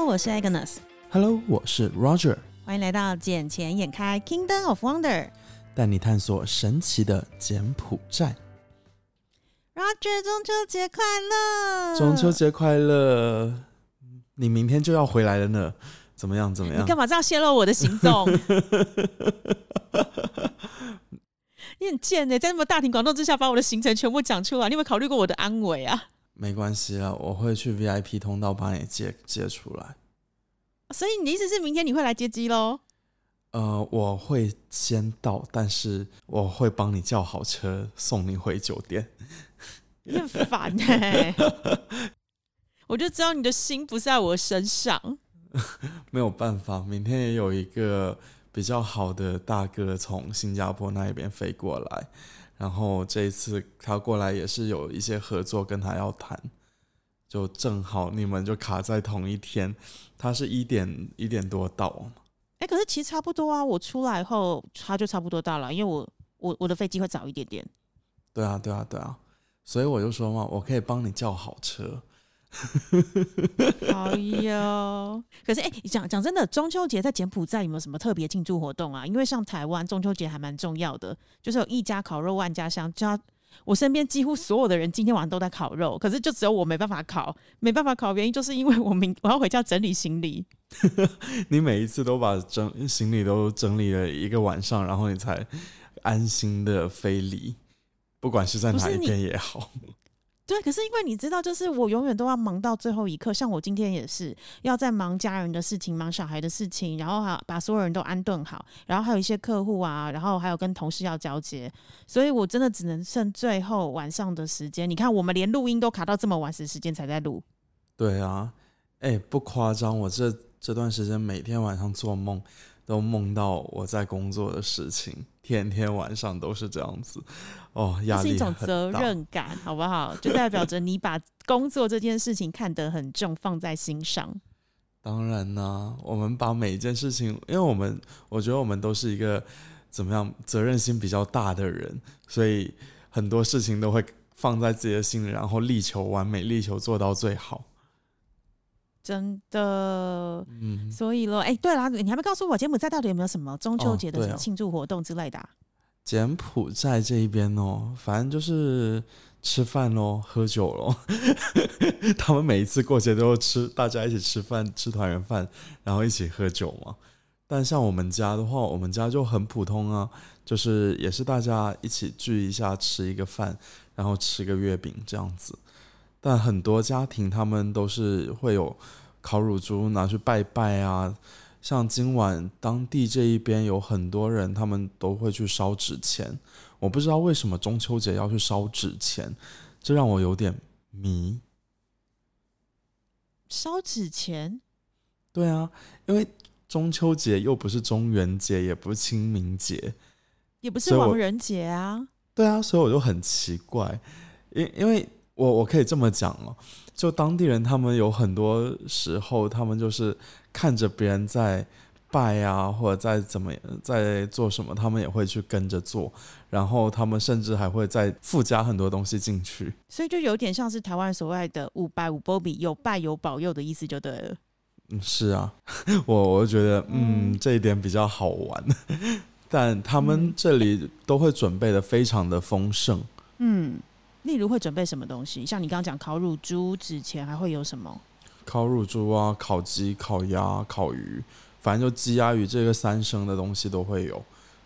Hello，我是 Agnes。Hello，我是 Roger。欢迎来到《捡钱眼开 Kingdom of Wonder》，带你探索神奇的柬埔寨。Roger，中秋节快乐！中秋节快乐！你明天就要回来了呢，怎么样？怎么样？你干嘛这样泄露我的行踪？你很贱呢，在那么大庭广众之下把我的行程全部讲出来，你有没有考虑过我的安危啊？没关系啊，我会去 VIP 通道把你接接出来。所以你的意思是明天你会来接机喽？呃，我会先到，但是我会帮你叫好车送你回酒店。你很烦哎！我就知道你的心不在我身上。没有办法，明天也有一个。比较好的大哥从新加坡那一边飞过来，然后这一次他过来也是有一些合作跟他要谈，就正好你们就卡在同一天，他是一点一点多到，哎，可是其实差不多啊，我出来后他就差不多到了，因为我我我的飞机会早一点点。对啊，对啊，对啊，所以我就说嘛，我可以帮你叫好车。好哟，可是哎，讲讲真的，中秋节在柬埔寨有没有什么特别庆祝活动啊？因为像台湾中秋节还蛮重要的，就是有一家烤肉万家香。家我身边几乎所有的人今天晚上都在烤肉，可是就只有我没办法烤，没办法烤，原因就是因为我明我要回家整理行李。你每一次都把整行李都整理了一个晚上，然后你才安心的飞离，不管是在哪一边也好。对，可是因为你知道，就是我永远都要忙到最后一刻。像我今天也是要在忙家人的事情、忙小孩的事情，然后还把所有人都安顿好，然后还有一些客户啊，然后还有跟同事要交接，所以我真的只能剩最后晚上的时间。你看，我们连录音都卡到这么晚时时间才在录。对啊，哎，不夸张，我这这段时间每天晚上做梦。都梦到我在工作的事情，天天晚上都是这样子，哦，压力是一种责任感，好不好？就代表着你把工作这件事情看得很重，放在心上。当然呢，我们把每一件事情，因为我们我觉得我们都是一个怎么样责任心比较大的人，所以很多事情都会放在自己的心里，然后力求完美，力求做到最好。真的，嗯，所以咯，哎，对了，你还没告诉我柬埔寨到底有没有什么中秋节的庆祝活动之类的？柬埔寨这一边哦，反正就是吃饭喽，喝酒喽。他们每一次过节都吃，大家一起吃饭，吃团圆饭，然后一起喝酒嘛。但像我们家的话，我们家就很普通啊，就是也是大家一起聚一下，吃一个饭，然后吃个月饼这样子。但很多家庭他们都是会有烤乳猪拿去拜拜啊，像今晚当地这一边有很多人，他们都会去烧纸钱。我不知道为什么中秋节要去烧纸钱，这让我有点迷。烧纸钱？对啊，因为中秋节又不是中元节，也不是清明节，也不是亡人节啊。对啊，所以我就很奇怪，因因为。我我可以这么讲哦，就当地人他们有很多时候，他们就是看着别人在拜啊，或者在怎么在做什么，他们也会去跟着做，然后他们甚至还会再附加很多东西进去。所以就有点像是台湾所谓的“五拜五波比”，有拜有保佑的意思就对了。嗯，是啊，我我觉得嗯这一点比较好玩，但他们这里都会准备的非常的丰盛。嗯。例如会准备什么东西？像你刚刚讲烤乳猪，之前还会有什么？烤乳猪啊，烤鸡、烤鸭、烤鱼，反正就鸡鸭鱼这个三生的东西都会有。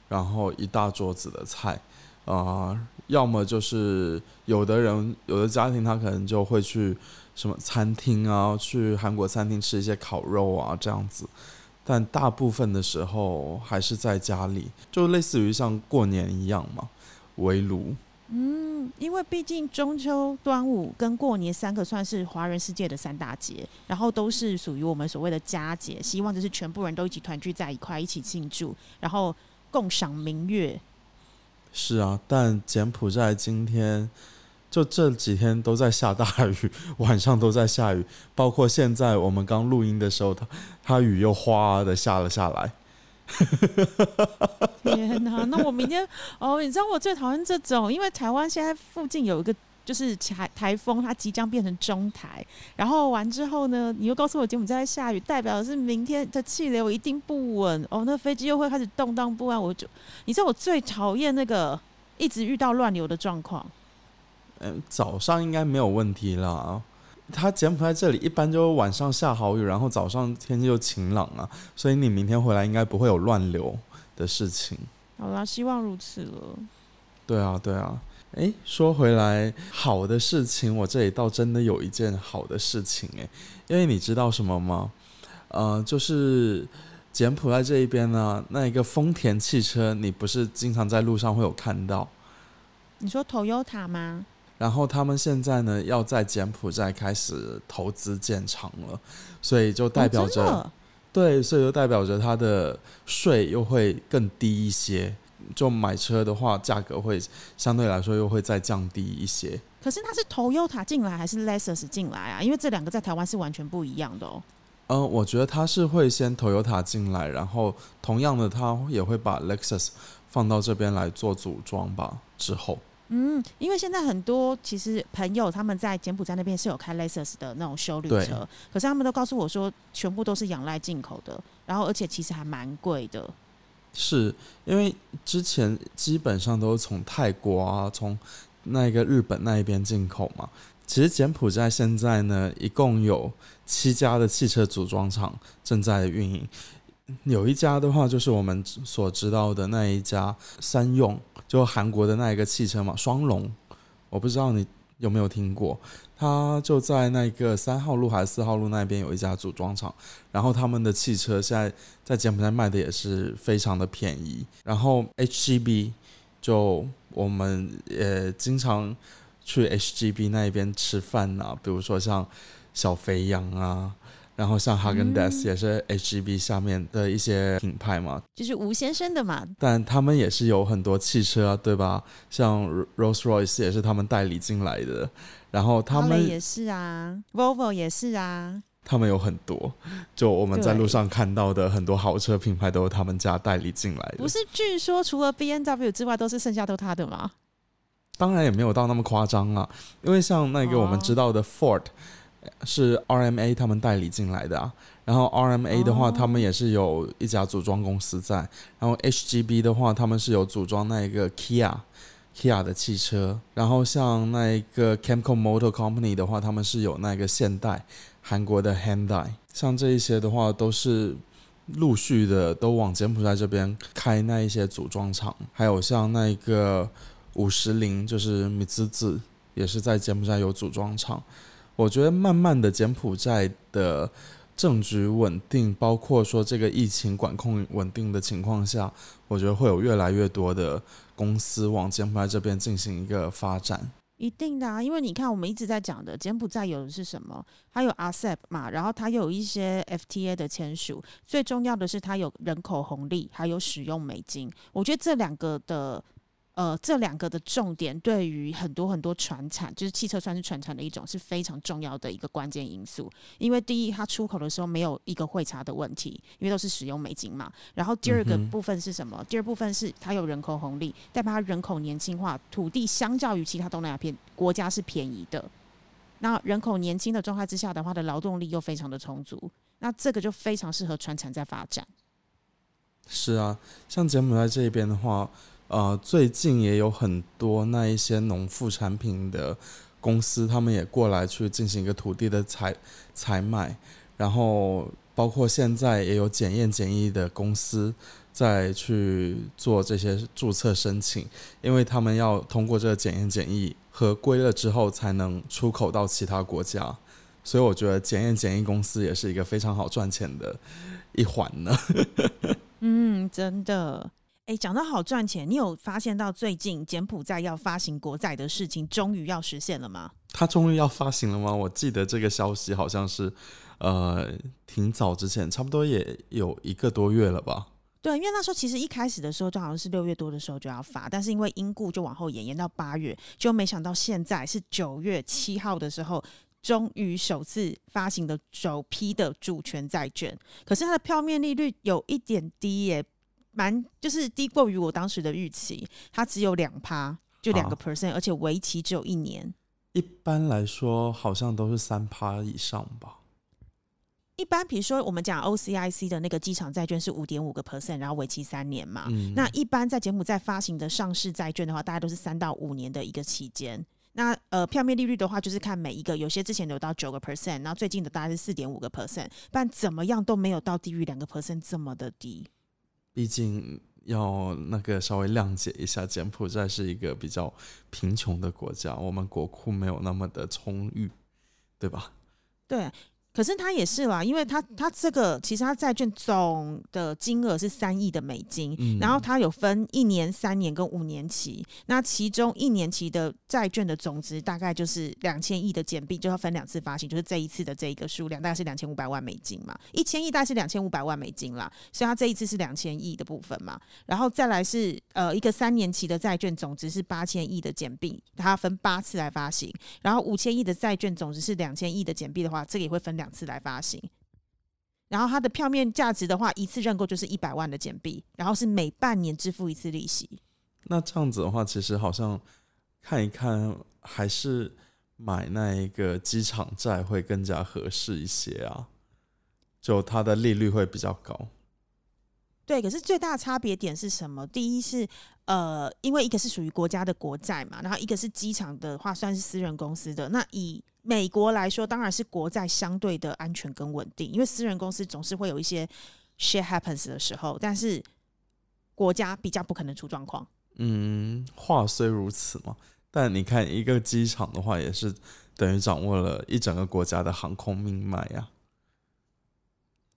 然后一大桌子的菜啊，要么就是有的人有的家庭他可能就会去什么餐厅啊，去韩国餐厅吃一些烤肉啊这样子。但大部分的时候还是在家里，就类似于像过年一样嘛，围炉。嗯，因为毕竟中秋、端午跟过年三个算是华人世界的三大节，然后都是属于我们所谓的佳节，希望就是全部人都一起团聚在一块，一起庆祝，然后共赏明月。是啊，但柬埔寨今天就这几天都在下大雨，晚上都在下雨，包括现在我们刚录音的时候，它它雨又哗的下了下来。天哪！那我明天哦，你知道我最讨厌这种，因为台湾现在附近有一个就是台台风它即将变成中台，然后完之后呢，你又告诉我柬埔寨下雨，代表的是明天的气流一定不稳哦，那飞机又会开始动荡不安。我就你知道我最讨厌那个一直遇到乱流的状况。嗯，早上应该没有问题啦。他柬埔寨这里一般就晚上下好雨，然后早上天气就晴朗啊，所以你明天回来应该不会有乱流的事情。好啦，希望如此了。对啊，对啊。诶，说回来，好的事情，我这里倒真的有一件好的事情诶，因为你知道什么吗？呃，就是柬埔寨这一边呢，那一个丰田汽车，你不是经常在路上会有看到？你说 Toyota 吗？然后他们现在呢，要在柬埔寨开始投资建厂了，所以就代表着，对，所以就代表着它的税又会更低一些。就买车的话，价格会相对来说又会再降低一些。可是它是 Toyota 进来还是 Lexus 进来啊？因为这两个在台湾是完全不一样的哦。嗯，我觉得他是会先 Toyota 进来，然后同样的，他也会把 Lexus 放到这边来做组装吧。之后。嗯，因为现在很多其实朋友他们在柬埔寨那边是有开 Lexus 的那种修旅车，可是他们都告诉我说，全部都是仰赖进口的，然后而且其实还蛮贵的。是因为之前基本上都是从泰国啊，从那个日本那一边进口嘛。其实柬埔寨现在呢，一共有七家的汽车组装厂正在运营。有一家的话，就是我们所知道的那一家三用，就韩国的那一个汽车嘛，双龙。我不知道你有没有听过，它就在那个三号路还是四号路那边有一家组装厂，然后他们的汽车现在在柬埔寨卖的也是非常的便宜。然后 HGB，就我们也经常去 HGB 那一边吃饭呐，比如说像小肥羊啊。然后像哈根达斯也是 HGB 下面的一些品牌嘛，就是吴先生的嘛。但他们也是有很多汽车啊，对吧？像 Rolls Royce 也是他们代理进来的。然后他们也是啊，Volvo 也是啊。他们有很多，就我们在路上看到的很多豪车品牌都是他们家代理进来的。不是，据说除了 B N W 之外，都是剩下都他的吗？当然也没有到那么夸张啊，因为像那个我们知道的 Ford。是 RMA 他们代理进来的啊，然后 RMA 的话，他们也是有一家组装公司在，然后 HGB 的话，他们是有组装那一个 Kia，Kia 的汽车，然后像那一个 Camco Motor Company 的话，他们是有那个现代，韩国的 Hyundai，像这一些的话，都是陆续的都往柬埔寨这边开那一些组装厂，还有像那一个五十铃，就是米兹兹，也是在柬埔寨有组装厂。我觉得慢慢的柬埔寨的政局稳定，包括说这个疫情管控稳定的情况下，我觉得会有越来越多的公司往柬埔寨这边进行一个发展。一定的啊，因为你看我们一直在讲的柬埔寨有的是什么？它有 ASEP 嘛，然后它有一些 FTA 的签署，最重要的是它有人口红利，还有使用美金。我觉得这两个的。呃，这两个的重点对于很多很多船产，就是汽车算是船产的一种，是非常重要的一个关键因素。因为第一，它出口的时候没有一个汇差的问题，因为都是使用美金嘛。然后第二个部分是什么？第二部分是它有人口红利，代表它人口年轻化，土地相较于其他东南亚片国家是便宜的。那人口年轻的状态之下的话，的劳动力又非常的充足，那这个就非常适合船产在发展。是啊，像柬埔寨这边的话。呃，最近也有很多那一些农副产品的公司，他们也过来去进行一个土地的采采买，然后包括现在也有检验检疫的公司在去做这些注册申请，因为他们要通过这个检验检疫合规了之后，才能出口到其他国家，所以我觉得检验检疫公司也是一个非常好赚钱的一环呢。嗯，真的。哎，讲到好赚钱，你有发现到最近柬埔寨要发行国债的事情终于要实现了吗？它终于要发行了吗？我记得这个消息好像是，呃，挺早之前，差不多也有一个多月了吧？对，因为那时候其实一开始的时候就好像是六月多的时候就要发，但是因为因故就往后延，延到八月，就没想到现在是九月七号的时候，终于首次发行的首批的主权债券，可是它的票面利率有一点低耶。蛮就是低过于我当时的预期，它只有两趴，就两个 percent，而且为期只有一年。一般来说好像都是三趴以上吧。一般比如说我们讲 OCIC 的那个机场债券是五点五个 percent，然后为期三年嘛。嗯，那一般在柬埔寨发行的上市债券的话，大概都是三到五年的一个期间。那呃，票面利率的话，就是看每一个，有些之前有到九个 percent，然后最近的大概是四点五个 percent，但怎么样都没有到低于两个 percent 这么的低。毕竟要那个稍微谅解一下，柬埔寨是一个比较贫穷的国家，我们国库没有那么的充裕，对吧？对。可是他也是啦，因为他他这个其实他债券总的金额是三亿的美金，嗯然后他有分一年、三年跟五年期。那其中一年期的债券的总值大概就是两千亿的简币，就要分两次发行，就是这一次的这一个数量大概是两千五百万美金嘛，一千亿大概是两千五百万美金啦，所以它这一次是两千亿的部分嘛。然后再来是呃一个三年期的债券总值是八千亿的简币，它分八次来发行。然后五千亿的债券总值是两千亿的简币的话，这个也会分两两次来发行。然后它的票面价值的话，一次认购就是一百万的简币，然后是每半年支付一次利息。那这样子的话，其实好像看一看，还是买那一个机场债会更加合适一些啊，就它的利率会比较高。对，可是最大的差别点是什么？第一是呃，因为一个是属于国家的国债嘛，然后一个是机场的话算是私人公司的。那以美国来说，当然是国债相对的安全跟稳定，因为私人公司总是会有一些 shit happens 的时候，但是国家比较不可能出状况。嗯，话虽如此嘛，但你看一个机场的话，也是等于掌握了一整个国家的航空命脉呀、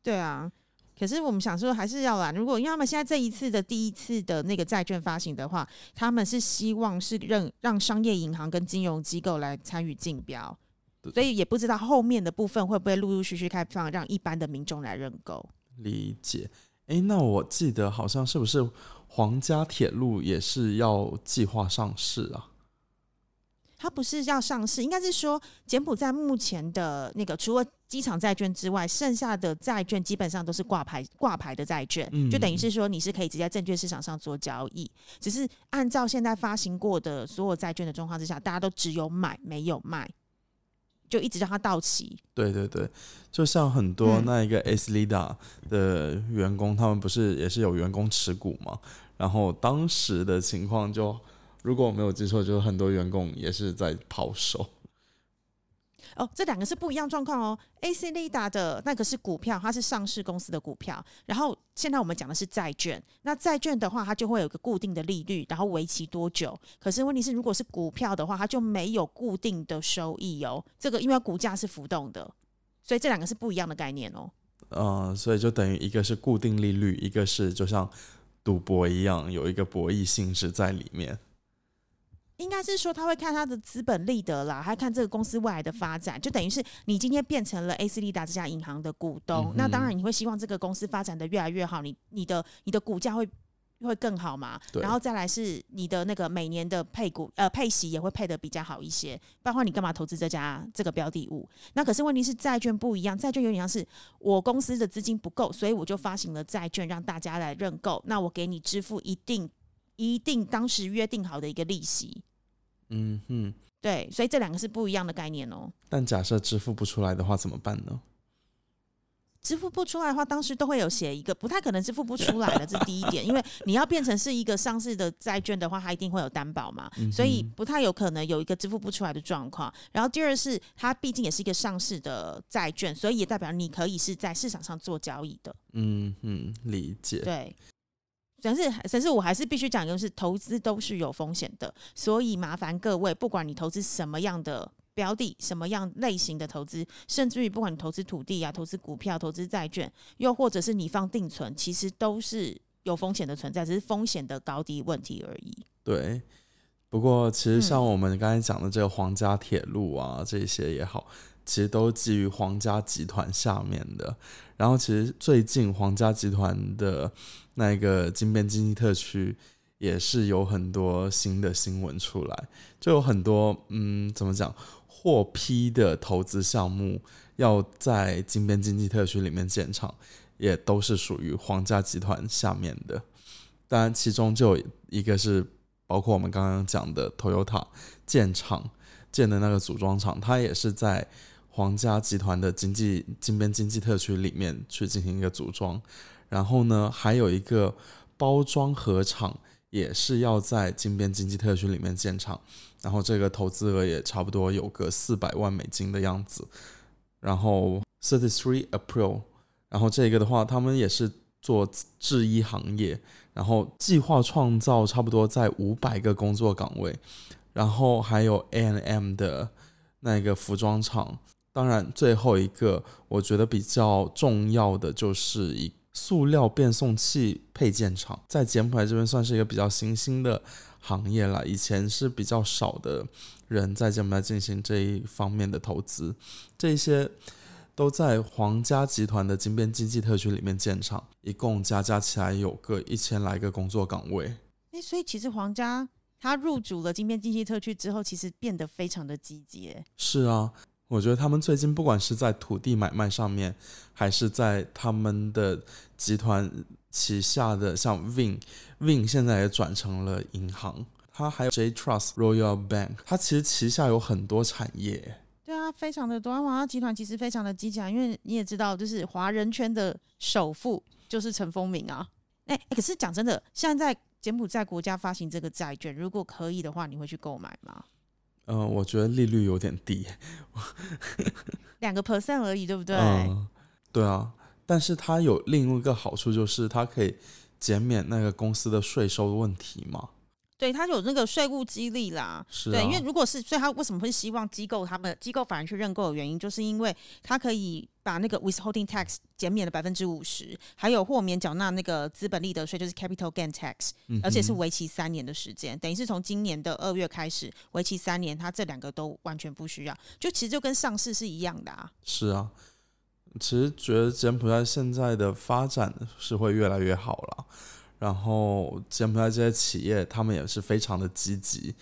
对啊，可是我们想说还是要啦。如果因为他们现在这一次的第一次的那个债券发行的话，他们是希望是让让商业银行跟金融机构来参与竞标，对所以也不知道后面的部分会不会陆陆续续开放，让一般的民众来认购。理解。诶，那我记得好像是不是皇家铁路也是要计划上市啊？它不是要上市，应该是说柬埔寨目前的那个除了机场债券之外，剩下的债券基本上都是挂牌挂牌的债券，嗯就等于是说你是可以直接在证券市场上做交易。只是按照现在发行过的所有债券的状况之下，大家都只有买没有卖，就一直让它到期。对对对，就像很多嗯那一个 S Lida 的员工，他们不是也是有员工持股嘛？然后当时的情况就，如果我没有记错，就是很多员工也是在抛售。哦，这两个是不一样状况哦。AC Lida 的那个是股票，它是上市公司的股票。然后现在我们讲的是债券。那债券的话，它就会有个固定的利率，然后为期多久？可是问题是，如果是股票的话，它就没有固定的收益哦。这个因为股价是浮动的，所以这两个是不一样的概念哦。呃，所以就等于一个是固定利率，一个是就像赌博一样，有一个博弈性质在里面。应该是说他会看他的资本利得啦，还看这个公司未来的发展，就等于是你今天变成了 AC 利达这家银行的股东，嗯那当然你会希望这个公司发展的越来越好，你你的你的股价会会更好嘛，然后再来是你的那个每年的配股呃配息也会配的比较好一些，包括你干嘛投资这家这个标的物？那可是问题是债券不一样，债券有点像是我公司的资金不够，所以我就发行了债券让大家来认购，那我给你支付一定一定当时约定好的一个利息。嗯哼，对，所以这两个是不一样的概念哦。但假设支付不出来的话怎么办呢？支付不出来的话，当时都会有写一个，不太可能支付不出来的，这是第一点，因为你要变成是一个上市的债券的话，它一定会有担保嘛，嗯所以不太有可能有一个支付不出来的状况。然后第二是它毕竟也是一个上市的债券，所以也代表你可以是在市场上做交易的。嗯哼，理解。对，但是但是我还是必须讲，就是投资都是有风险的，所以麻烦各位，不管你投资什么样的标的、什么样类型的投资，甚至于不管你投资土地啊、投资股票、投资债券，又或者是你放定存，其实都是有风险的存在，只是风险的高低问题而已。对，不过其实像嗯我们刚才讲的这个皇家铁路啊，这些也好，其实都基于皇家集团下面的。然后其实最近皇家集团的那一个金边经济特区也是有很多新的新闻出来，就有很多嗯，怎么讲，获批的投资项目要在金边经济特区里面建厂，也都是属于皇家集团下面的。当然，其中就有一个是包括我们刚刚讲的 Toyota 建厂建的那个组装厂，它也是在皇家集团的经济金边经济特区里面去进行一个组装。然后呢，还有一个包装盒厂，也是要在金边经济特区里面建厂。然后这个投资额也差不多有个四百万美金的样子。然后 Thirty Three April，然后这个的话，他们也是做制衣行业，然后计划创造差不多在五百个工作岗位。然后还有 A N M 的那个服装厂。当然，最后一个我觉得比较重要的就是一塑料变送器配件厂，在柬埔寨这边算是一个比较新兴的行业了。以前是比较少的人在柬埔寨进行这一方面的投资，这些都在皇家集团的金边经济特区里面建厂，一共加加起来有个一千来个工作岗位。诶，所以其实皇家他入主了金边经济特区之后，其实变得非常的积极。是啊。我觉得他们最近不管是在土地买卖上面，还是在他们的集团旗下的像 Vin，Vin 现在也转成了银行，它还有 J Trust Royal Bank，它其实旗下有很多产业。对啊，非常的多。华集团其实非常的积极，因为你也知道，就是华人圈的首富就是陈风明啊。哎，可是讲真的，现在柬埔寨国家发行这个债券，如果可以的话，你会去购买吗？嗯，我觉得利率有点低，两个 percent 而已，对不对？嗯，对啊。但是它有另一个好处，就是它可以减免那个公司的税收的问题嘛。对他有那个税务激励啦，对，因为如果是，所以他为什么会希望机构他们机构反而去认购的原因，就是因为他可以把那个 withholding tax 减免了百分之五十，还有豁免缴纳那个资本利得税，就是 capital gain tax，而且是为期三年的时间，等于是从今年的二月开始为期三年，他这两个都完全不需要，就其实就跟上市是一样的啊。是啊，其实觉得柬埔寨现在的发展是会越来越好了。然后柬埔寨这些企业，他们也是非常的积极，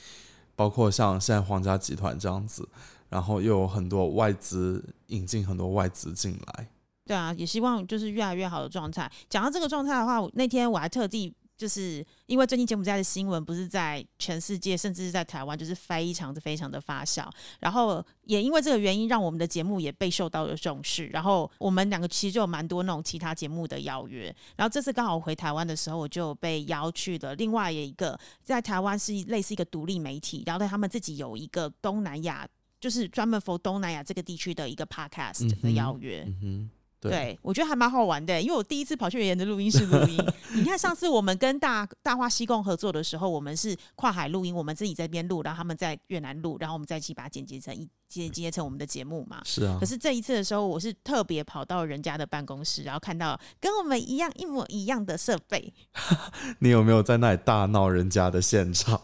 包括像现在皇家集团这样子，然后又有很多外资引进很多外资进来。对啊，也希望就是越来越好的状态。讲到这个状态的话，那天我还特地。就是因为最近柬埔寨的新闻不是在全世界，甚至是在台湾，就是非常的非常的发酵。然后也因为这个原因，让我们的节目也被受到了重视。然后我们两个其实就有蛮多那种其他节目的邀约。然后这次刚好回台湾的时候，我就被邀去了另外一个在台湾是类似一个独立媒体，然后他们自己有一个东南亚，就是专门 for 东南亚这个地区的一个 podcast 的邀约。对，我觉得还蛮好玩的，因为我第一次跑去原的录音室录音。你看上次我们跟大大话西贡合作的时候，我们是跨海录音，我们自己在边录，然后他们在越南录，然后我们再一起把它剪辑成一剪辑成我们的节目嘛。是啊。可是这一次的时候，我是特别跑到人家的办公室，然后看到跟我们一样一模一样的设备。你有没有在那里大闹人家的现场？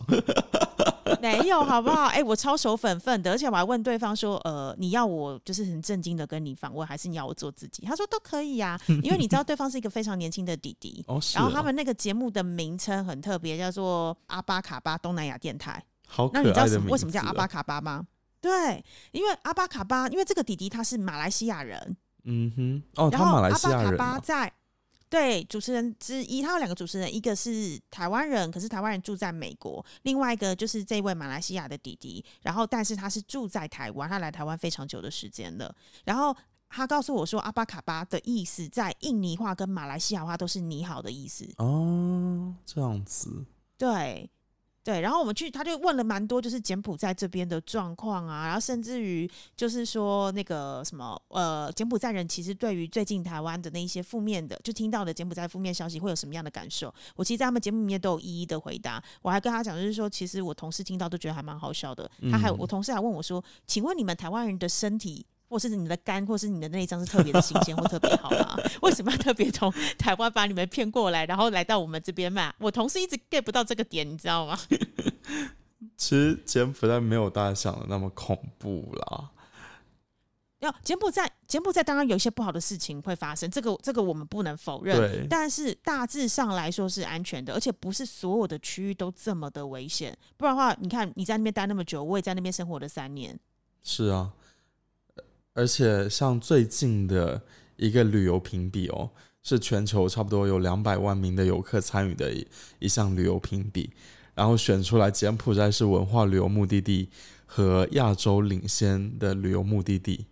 没有，好不好？哎，我超守粉分的，而且我还问对方说：“呃，你要我就是很震惊的跟你访问，还是你要我做自己？”他说：“都可以呀，因为你知道对方是一个非常年轻的弟弟。哦，然后他们那个节目的名称很特别，叫做阿巴卡巴东南亚电台。好，那你知道为什么叫阿巴卡巴吗？对，因为阿巴卡巴，因为这个弟弟他是马来西亚人。嗯哼，哦，他马来西亚人。在。对，主持人之一，他有两个主持人，一个是台湾人，可是台湾人住在美国；另外一个就是这位马来西亚的弟弟，然后但是他是住在台湾，他来台湾非常久的时间了。然后他告诉我说，阿巴卡巴的意思在印尼话跟马来西亚话都是“你好”的意思。哦，这样子。对。对，然后我们去，他就问了蛮多，就是柬埔寨这边的状况啊，然后甚至于就是说那个什么，呃，柬埔寨人其实对于最近台湾的那一些负面的，就听到的柬埔寨负面消息会有什么样的感受？我其实在他们节目里面都有一一的回答。我还跟他讲，就是说，其实我同事听到都觉得还蛮好笑的。他还我同事还问我说，请问你们台湾人的身体？或是你的肝，或是你的内脏是特别的新鲜或特别好吗？为什么要特别从台湾把你们骗过来，然后来到我们这边嘛？我同事一直 get 不到这个点，你知道吗？其实柬埔寨没有大家想的那么恐怖啦。要柬埔寨，柬埔寨当然有一些不好的事情会发生，这个这个我们不能否认。但是大致上来说是安全的，而且不是所有的区域都这么的危险。不然的话，你看你在那边待那么久，我也在那边生活了三年。是啊。而且像最近的一个旅游评比哦，是全球差不多有两百万名的游客参与的一一项旅游评比。然后选出来柬埔寨是文化旅游目的地和亚洲领先的旅游目的地。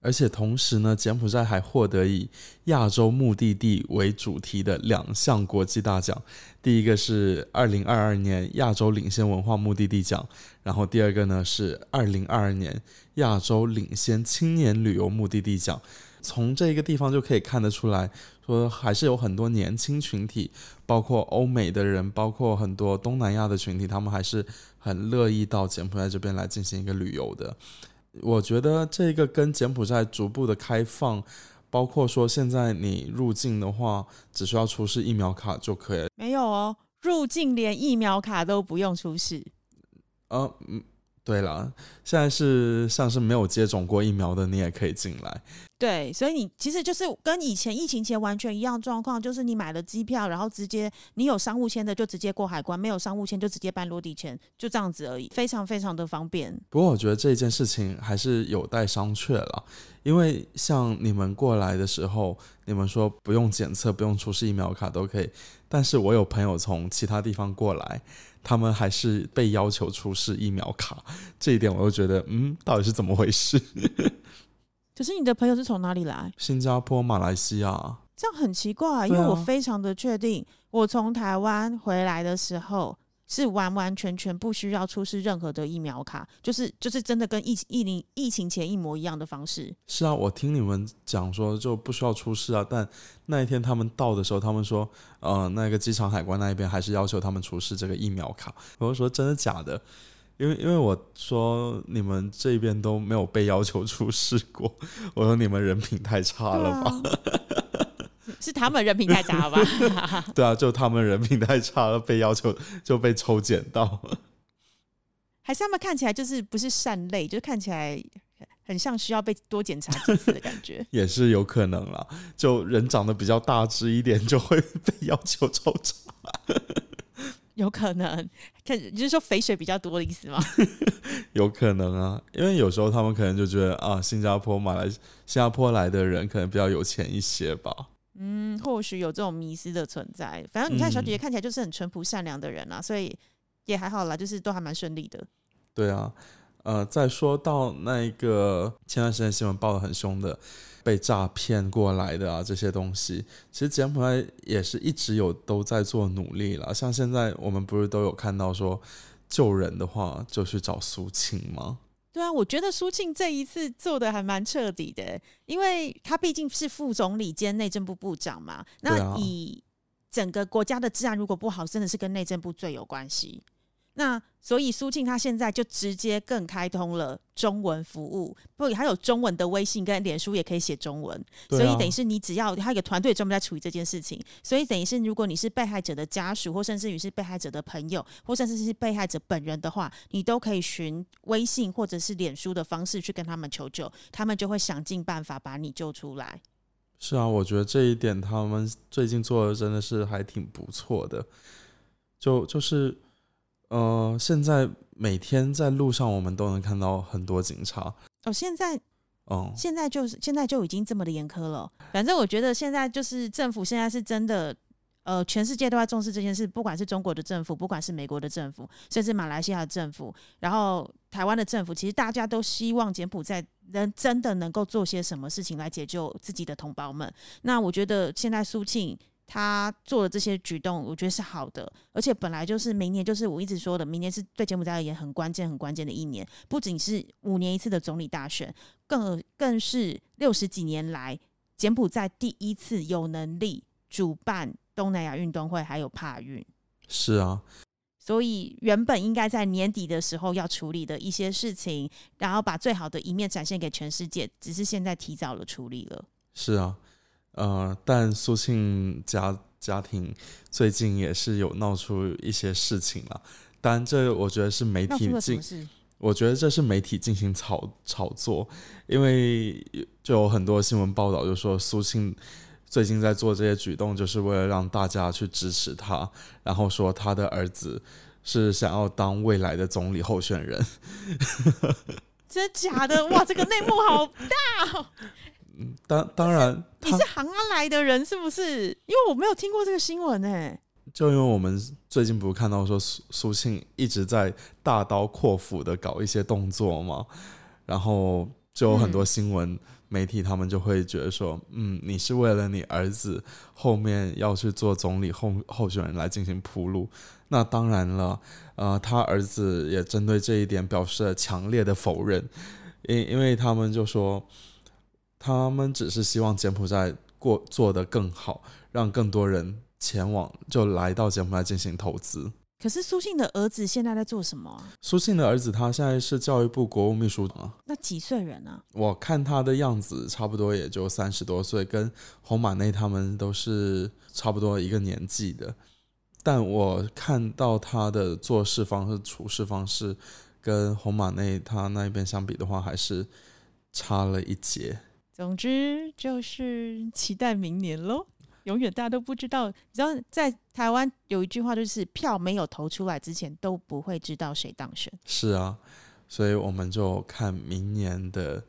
而且同时呢，柬埔寨还获得以亚洲目的地为主题的两项国际大奖。第一个是二零二二年亚洲领先文化目的地奖，然后第二个呢是二零二二年亚洲领先青年旅游目的地奖。从这个地方就可以看得出来，说还是有很多年轻群体，包括欧美的人，包括很多东南亚的群体，他们还是很乐意到柬埔寨这边来进行一个旅游的。我觉得这个跟柬埔寨逐步的开放，包括说现在你入境的话，只需要出示疫苗卡就可以。没有哦，入境连疫苗卡都不用出示。呃，嗯，对了，现在是像是没有接种过疫苗的，你也可以进来。对，所以你其实就是跟以前疫情前完全一样状况，就是你买了机票，然后直接你有商务签的就直接过海关，没有商务签就直接办落地签，就这样子而已，非常非常的方便。不过我觉得这件事情还是有待商榷了，因为像你们过来的时候，你们说不用检测、不用出示疫苗卡都可以，但是我有朋友从其他地方过来，他们还是被要求出示疫苗卡，这一点我就觉得，嗯，到底是怎么回事？可是你的朋友是从哪里来？新加坡、马来西亚，这样很奇怪，因为我非常的确定，我从台湾回来的时候是完完全全不需要出示任何的疫苗卡，就是就是真的跟疫疫情疫情前一模一样的方式。是啊，我听你们讲说就不需要出示啊，但那一天他们到的时候，他们说，呃，那个机场海关那一边还是要求他们出示这个疫苗卡。我说真的假的？因为因为我说你们这边都没有被要求出示过，我说你们人品太差了吧？是他们人品太差吧？对啊，就他们人品太差了，被要求就被抽检到。还是他们看起来就是不是善类，就是看起来很像需要被多检查几次的感觉。也是有可能啦，就人长得比较大只一点，就会被要求抽查。有可能，看就是说肥水比较多的意思吗？有可能啊，因为有时候他们可能就觉得啊，新加坡、马来、新加坡来的人可能比较有钱一些吧。嗯，或许有这种迷失的存在。反正你看小姐姐看起来就是很淳朴善良的人啊，所以也还好啦，就是都还蛮顺利的。对啊，呃，再说到那个前段时间新闻报的很凶的。被诈骗过来的啊，这些东西，其实柬埔寨也是一直有都在做努力了。像现在我们不是都有看到说救人的话就去找苏青吗？对啊，我觉得苏庆这一次做的还蛮彻底的，因为他毕竟是副总理兼内政部部长嘛。那以整个国家的治安如果不好，真的是跟内政部最有关系。那所以苏庆他现在就直接更开通了中文服务，不，还有中文的微信跟脸书也可以写中文，所以等于是你只要他有个团队专门在处理这件事情，所以等于是如果你是被害者的家属，或甚至于是被害者的朋友，或甚至是被害者本人的话，你都可以寻微信或者是脸书的方式去跟他们求救，他们就会想尽办法把你救出来。是啊，我觉得这一点他们最近做的真的是还挺不错的，就就是。呃，现在每天在路上，我们都能看到很多警察。哦，现在，哦，现在就是现在就已经这么的严苛了。反正我觉得现在就是政府现在是真的，呃，全世界都在重视这件事，不管是中国的政府，不管是美国的政府，甚至马来西亚的政府，然后台湾的政府，其实大家都希望柬埔寨能真的能够做些什么事情来解救自己的同胞们。那我觉得现在苏庆。他做的这些举动，我觉得是好的，而且本来就是明年，就是我一直说的，明年是对柬埔寨而言很关键、很关键的一年。不仅是五年一次的总理大选，更更是六十几年来柬埔寨第一次有能力主办东南亚运动会，还有帕运。是啊，所以原本应该在年底的时候要处理的一些事情，然后把最好的一面展现给全世界，只是现在提早了处理了。是啊。呃，但苏庆家家庭最近也是有闹出一些事情了，当然这我觉得是媒体进，我觉得这是媒体进行炒炒作，因为就有很多新闻报道就说苏庆最近在做这些举动，就是为了让大家去支持他，然后说他的儿子是想要当未来的总理候选人，真的假的？哇，这个内幕好大！嗯，当当然，你是行安来的人是不是？因为我没有听过这个新闻诶。就因为我们最近不是看到说苏苏庆一直在大刀阔斧的搞一些动作嘛，然后就有很多新闻媒体他们就会觉得说，嗯，你是为了你儿子后面要去做总理候候选人来进行铺路。那当然了，呃，他儿子也针对这一点表示了强烈的否认，因因为他们就说，他们只是希望柬埔寨过做得更好，让更多人。前往就来到柬埔寨进行投资。可是苏信的儿子现在在做什么？苏信的儿子他现在是教育部国务秘书长。那几岁人啊？我看他的样子，差不多也就三十多岁，跟洪马内他们都是差不多一个年纪的。但我看到他的做事方式、处事方式，跟洪马内他那边相比的话，还是差了一截。总之就是期待明年喽。永远大家都不知道，你知道在台湾有一句话，就是票没有投出来之前都不会知道谁当选。是啊，所以我们就看明年的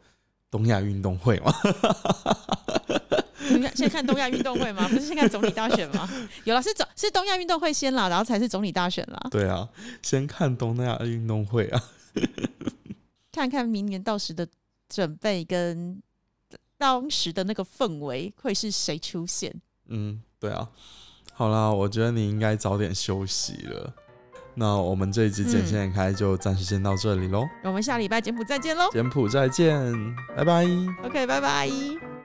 东亚运动会嘛。先看东亚运动会吗？不是先看总理大选吗？有了，是总是东亚运动会先啦，然后才是总理大选啦。对啊，先看东亚运动会啊，看看明年到时的准备跟当时的那个氛围会是谁出现。嗯，对啊，好啦，我觉得你应该早点休息了。那我们这一集简线开就暂时先到这里喽。我们下礼拜柬埔寨见喽！柬埔寨见，拜拜。OK，拜拜。